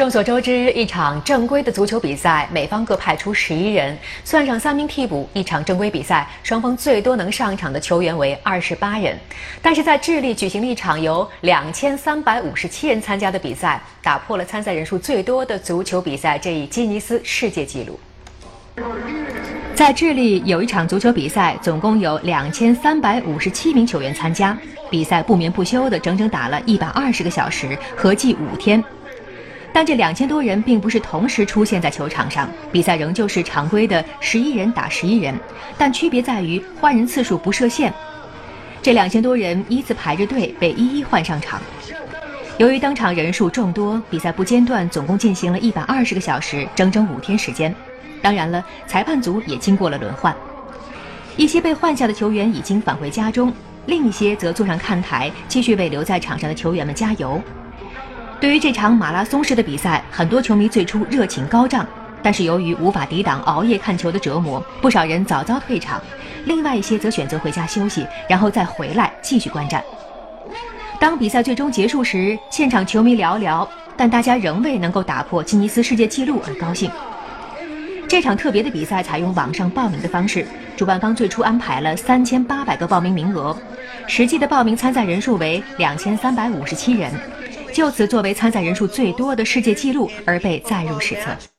众所周知，一场正规的足球比赛，每方各派出十一人，算上三名替补，一场正规比赛双方最多能上场的球员为二十八人。但是在智利举行了一场由两千三百五十七人参加的比赛，打破了参赛人数最多的足球比赛这一吉尼斯世界纪录。在智利有一场足球比赛，总共有两千三百五十七名球员参加，比赛不眠不休的整整打了一百二十个小时，合计五天。但这两千多人并不是同时出现在球场上，比赛仍旧是常规的十一人打十一人，但区别在于换人次数不设限。这两千多人依次排着队被一一换上场。由于当场人数众多，比赛不间断，总共进行了一百二十个小时，整整五天时间。当然了，裁判组也经过了轮换，一些被换下的球员已经返回家中，另一些则坐上看台，继续为留在场上的球员们加油。对于这场马拉松式的比赛，很多球迷最初热情高涨，但是由于无法抵挡熬夜看球的折磨，不少人早早退场，另外一些则选择回家休息，然后再回来继续观战。当比赛最终结束时，现场球迷寥寥，但大家仍为能够打破吉尼斯世界纪录而高兴。这场特别的比赛采用网上报名的方式，主办方最初安排了三千八百个报名名额，实际的报名参赛人数为两千三百五十七人。就此作为参赛人数最多的世界纪录而被载入史册。